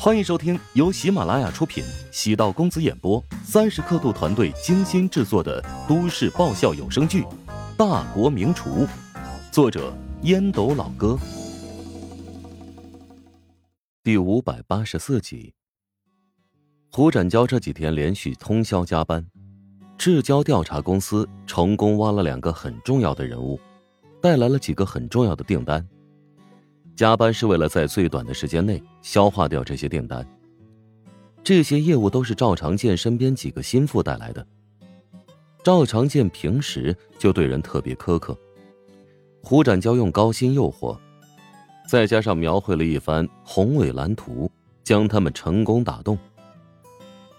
欢迎收听由喜马拉雅出品、喜道公子演播、三十刻度团队精心制作的都市爆笑有声剧《大国名厨》，作者烟斗老哥，第五百八十四集。胡展娇这几天连续通宵加班，至交调查公司成功挖了两个很重要的人物，带来了几个很重要的订单。加班是为了在最短的时间内消化掉这些订单。这些业务都是赵长健身边几个心腹带来的。赵长健平时就对人特别苛刻，胡展娇用高薪诱惑，再加上描绘了一番宏伟蓝图，将他们成功打动。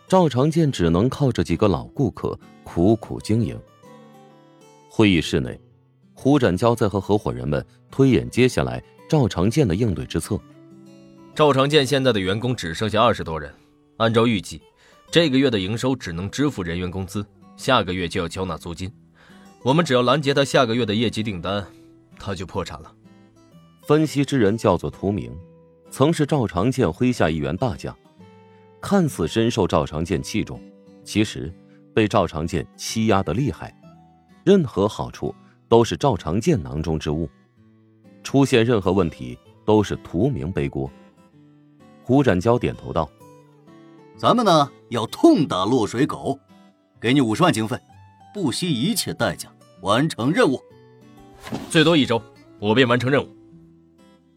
赵长健只能靠着几个老顾客苦苦经营。会议室内，胡展娇在和合伙人们推演接下来。赵长健的应对之策。赵长健现在的员工只剩下二十多人，按照预计，这个月的营收只能支付人员工资，下个月就要交纳租金。我们只要拦截他下个月的业绩订单，他就破产了。分析之人叫做涂明，曾是赵长健麾下一员大将，看似深受赵长健器重，其实被赵长健欺压的厉害，任何好处都是赵长健囊中之物。出现任何问题都是涂明背锅。胡展娇点头道：“咱们呢要痛打落水狗，给你五十万经费，不惜一切代价完成任务。最多一周，我便完成任务。”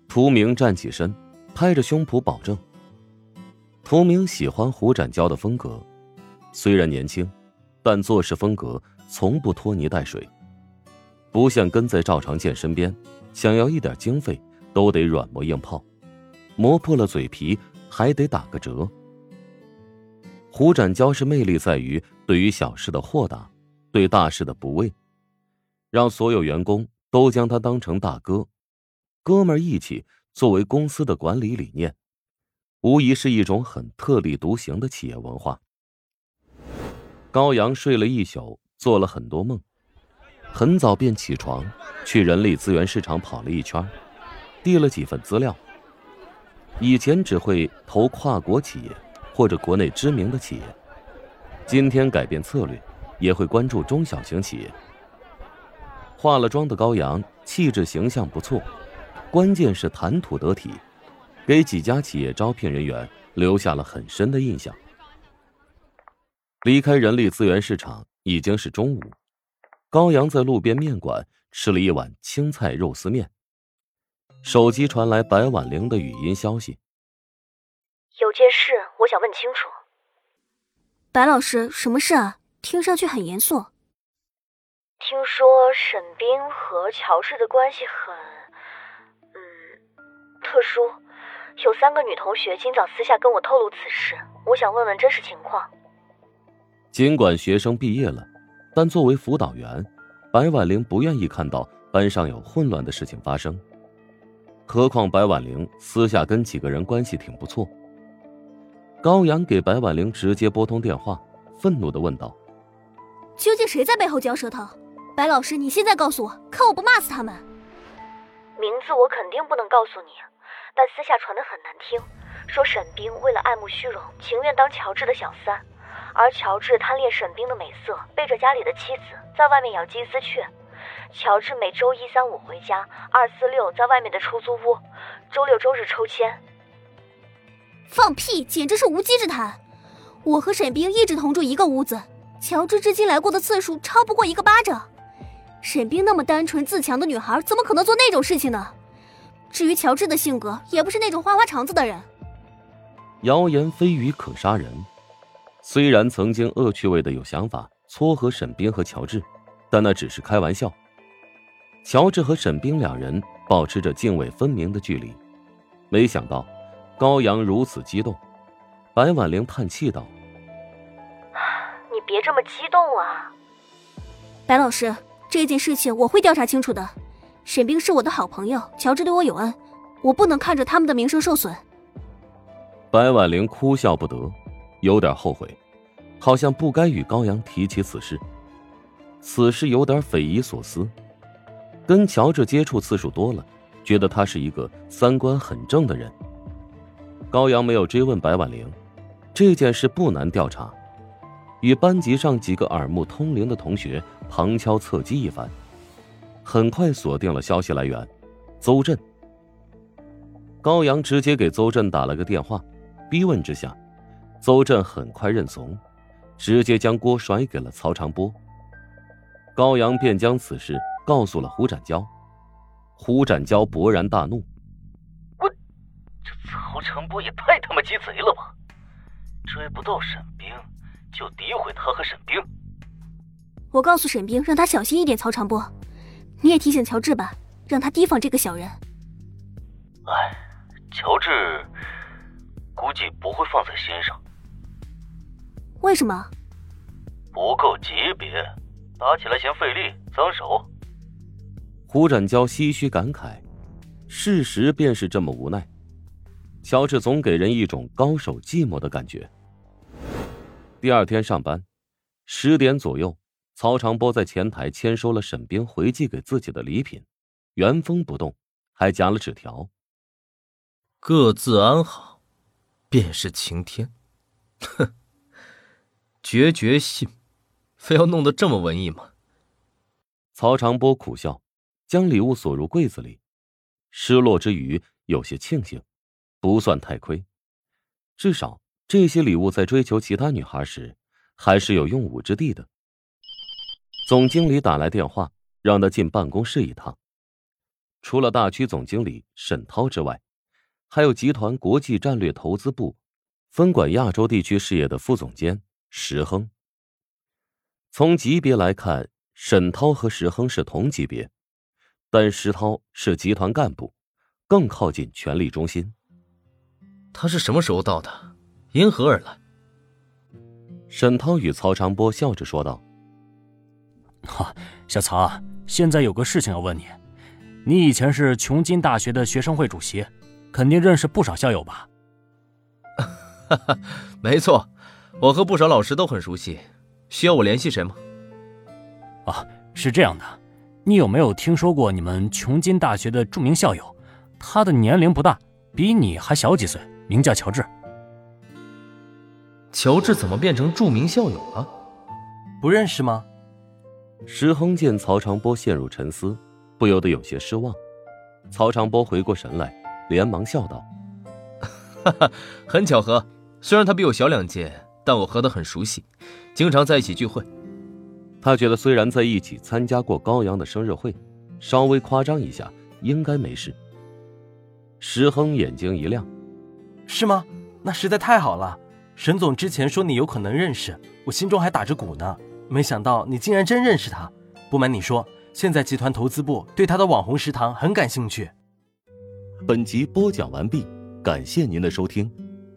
涂明站起身，拍着胸脯保证。涂明喜欢胡展娇的风格，虽然年轻，但做事风格从不拖泥带水，不像跟在赵长健身边。想要一点经费，都得软磨硬泡，磨破了嘴皮还得打个折。胡展娇是魅力在于对于小事的豁达，对大事的不畏，让所有员工都将他当成大哥，哥们义气作为公司的管理理念，无疑是一种很特立独行的企业文化。高阳睡了一宿，做了很多梦。很早便起床，去人力资源市场跑了一圈，递了几份资料。以前只会投跨国企业或者国内知名的企业，今天改变策略，也会关注中小型企业。化了妆的高阳气质形象不错，关键是谈吐得体，给几家企业招聘人员留下了很深的印象。离开人力资源市场已经是中午。高阳在路边面馆吃了一碗青菜肉丝面。手机传来白婉玲的语音消息：“有件事我想问清楚。”白老师，什么事啊？听上去很严肃。听说沈冰和乔治的关系很……嗯，特殊。有三个女同学今早私下跟我透露此事，我想问问真实情况。尽管学生毕业了。但作为辅导员，白婉玲不愿意看到班上有混乱的事情发生。何况白婉玲私下跟几个人关系挺不错。高阳给白婉玲直接拨通电话，愤怒的问道：“究竟谁在背后嚼舌头？白老师，你现在告诉我，看我不骂死他们！”名字我肯定不能告诉你，但私下传的很难听，说沈冰为了爱慕虚荣，情愿当乔治的小三。而乔治贪恋沈冰的美色，背着家里的妻子在外面养金丝雀。乔治每周一、三、五回家，二、四、六在外面的出租屋，周六周日抽签。放屁，简直是无稽之谈！我和沈冰一直同住一个屋子，乔治至今来过的次数超不过一个巴掌。沈冰那么单纯自强的女孩，怎么可能做那种事情呢？至于乔治的性格，也不是那种花花肠子的人。谣言蜚语可杀人。虽然曾经恶趣味的有想法撮合沈冰和乔治，但那只是开玩笑。乔治和沈冰两人保持着泾渭分明的距离，没想到高阳如此激动。白婉玲叹气道：“你别这么激动啊，白老师，这件事情我会调查清楚的。沈冰是我的好朋友，乔治对我有恩，我不能看着他们的名声受损。”白婉玲哭笑不得。有点后悔，好像不该与高阳提起此事。此事有点匪夷所思。跟乔治接触次数多了，觉得他是一个三观很正的人。高阳没有追问白婉玲，这件事不难调查，与班级上几个耳目通灵的同学旁敲侧击一番，很快锁定了消息来源，邹震。高阳直接给邹震打了个电话，逼问之下，邹震很快认怂，直接将锅甩给了曹长波。高阳便将此事告诉了胡展娇，胡展娇勃然大怒。我这曹长波也太他妈鸡贼了吧！追不到沈冰，就诋毁他和沈冰。我告诉沈冰，让他小心一点。曹长波，你也提醒乔治吧，让他提防这个小人。哎，乔治估计不会放在心上。为什么？不够级别，打起来嫌费力，脏手。胡展娇唏嘘感慨，事实便是这么无奈。乔治总给人一种高手寂寞的感觉。第二天上班，十点左右，曹长波在前台签收了沈冰回寄给自己的礼品，原封不动，还夹了纸条：“各自安好，便是晴天。”哼，决绝信，非要弄得这么文艺吗？曹长波苦笑，将礼物锁入柜子里，失落之余有些庆幸。不算太亏，至少这些礼物在追求其他女孩时还是有用武之地的。总经理打来电话，让他进办公室一趟。除了大区总经理沈涛之外，还有集团国际战略投资部分管亚洲地区事业的副总监石亨。从级别来看，沈涛和石亨是同级别，但石涛是集团干部，更靠近权力中心。他是什么时候到的？因何而来？沈涛与曹长波笑着说道：“哈，小曹，现在有个事情要问你。你以前是琼金大学的学生会主席，肯定认识不少校友吧？”“ 哈哈，没错，我和不少老师都很熟悉。需要我联系谁吗？”“啊，是这样的，你有没有听说过你们琼金大学的著名校友？他的年龄不大，比你还小几岁。”名叫乔治。乔治怎么变成著名校友了？不认识吗？石亨见曹长波陷入沉思，不由得有些失望。曹长波回过神来，连忙笑道：“哈哈，很巧合。虽然他比我小两届，但我和他很熟悉，经常在一起聚会。他觉得虽然在一起参加过高阳的生日会，稍微夸张一下应该没事。”石亨眼睛一亮。是吗？那实在太好了。沈总之前说你有可能认识，我心中还打着鼓呢。没想到你竟然真认识他。不瞒你说，现在集团投资部对他的网红食堂很感兴趣。本集播讲完毕，感谢您的收听。